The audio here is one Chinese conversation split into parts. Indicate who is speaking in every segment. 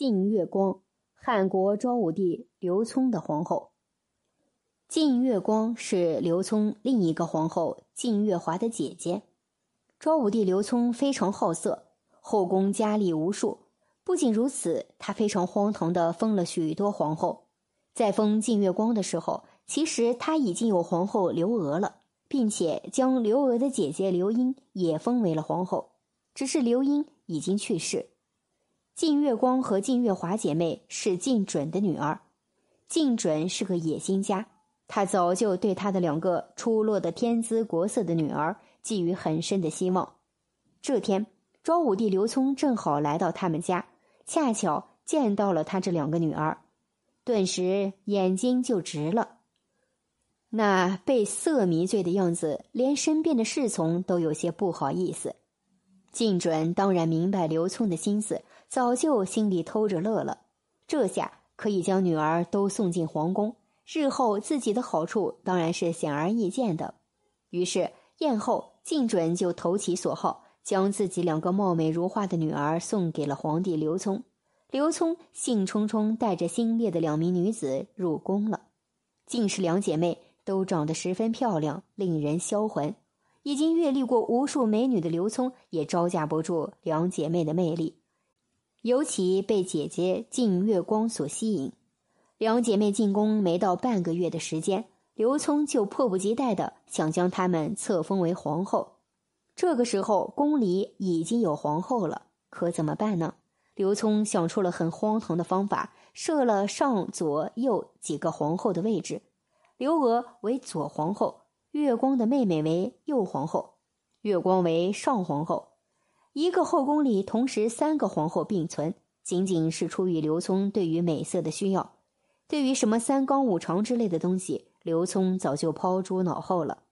Speaker 1: 晋月光，汉国昭武帝刘聪的皇后。晋月光是刘聪另一个皇后晋月华的姐姐。昭武帝刘聪非常好色，后宫佳丽无数。不仅如此，他非常荒唐的封了许多皇后。在封晋月光的时候，其实他已经有皇后刘娥了，并且将刘娥的姐姐刘英也封为了皇后。只是刘英已经去世。晋月光和晋月华姐妹是晋准的女儿。晋准是个野心家，他早就对他的两个出落的天姿国色的女儿寄予很深的希望。这天，昭武帝刘聪正好来到他们家，恰巧见到了他这两个女儿。顿时眼睛就直了，那被色迷醉的样子，连身边的侍从都有些不好意思。靳准当然明白刘聪的心思，早就心里偷着乐了。这下可以将女儿都送进皇宫，日后自己的好处当然是显而易见的。于是宴后，靳准就投其所好，将自己两个貌美如花的女儿送给了皇帝刘聪。刘聪兴冲冲带着新列的两名女子入宫了，竟是两姐妹都长得十分漂亮，令人销魂。已经阅历过无数美女的刘聪也招架不住两姐妹的魅力，尤其被姐姐晋月光所吸引。两姐妹进宫没到半个月的时间，刘聪就迫不及待的想将她们册封为皇后。这个时候宫里已经有皇后了，可怎么办呢？刘聪想出了很荒唐的方法，设了上、左、右几个皇后的位置。刘娥为左皇后，月光的妹妹为右皇后，月光为上皇后。一个后宫里同时三个皇后并存，仅仅是出于刘聪对于美色的需要。对于什么三纲五常之类的东西，刘聪早就抛诸脑后了。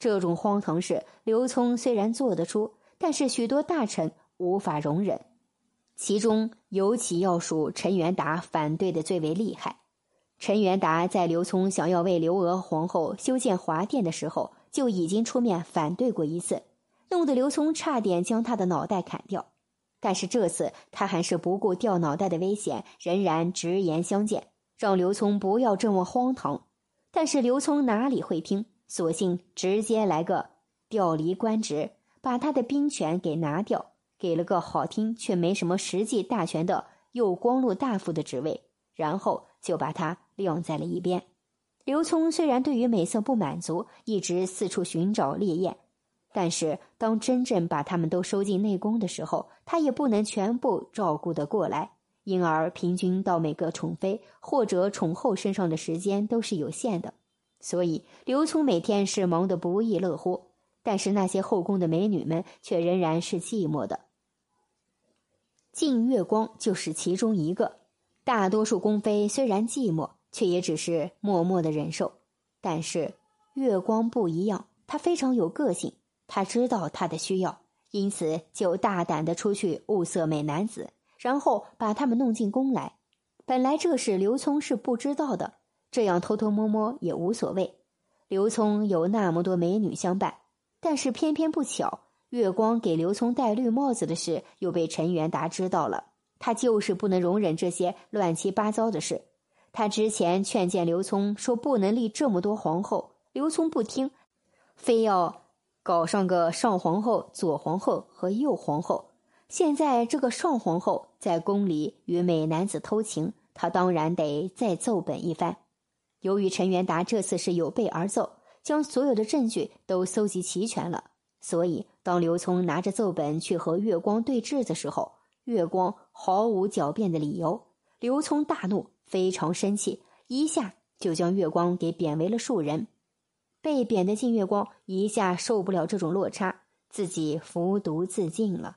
Speaker 1: 这种荒唐事，刘聪虽然做得出，但是许多大臣无法容忍。其中尤其要数陈元达反对的最为厉害。陈元达在刘聪想要为刘娥皇后修建华殿的时候，就已经出面反对过一次，弄得刘聪差点将他的脑袋砍掉。但是这次他还是不顾掉脑袋的危险，仍然直言相见，让刘聪不要这么荒唐。但是刘聪哪里会听，索性直接来个调离官职，把他的兵权给拿掉。给了个好听却没什么实际大权的右光禄大夫的职位，然后就把他晾在了一边。刘聪虽然对于美色不满足，一直四处寻找烈焰，但是当真正把他们都收进内宫的时候，他也不能全部照顾得过来，因而平均到每个宠妃或者宠后身上的时间都是有限的。所以刘聪每天是忙得不亦乐乎，但是那些后宫的美女们却仍然是寂寞的。晋月光就是其中一个。大多数宫妃虽然寂寞，却也只是默默的忍受。但是月光不一样，她非常有个性。她知道她的需要，因此就大胆的出去物色美男子，然后把他们弄进宫来。本来这事刘聪是不知道的，这样偷偷摸摸也无所谓。刘聪有那么多美女相伴，但是偏偏不巧。月光给刘聪戴绿帽子的事又被陈元达知道了，他就是不能容忍这些乱七八糟的事。他之前劝谏刘聪说不能立这么多皇后，刘聪不听，非要搞上个上皇后、左皇后和右皇后。现在这个上皇后在宫里与美男子偷情，他当然得再奏本一番。由于陈元达这次是有备而奏，将所有的证据都搜集齐全了。所以，当刘聪拿着奏本去和月光对质的时候，月光毫无狡辩的理由。刘聪大怒，非常生气，一下就将月光给贬为了庶人。被贬的晋月光一下受不了这种落差，自己服毒自尽了。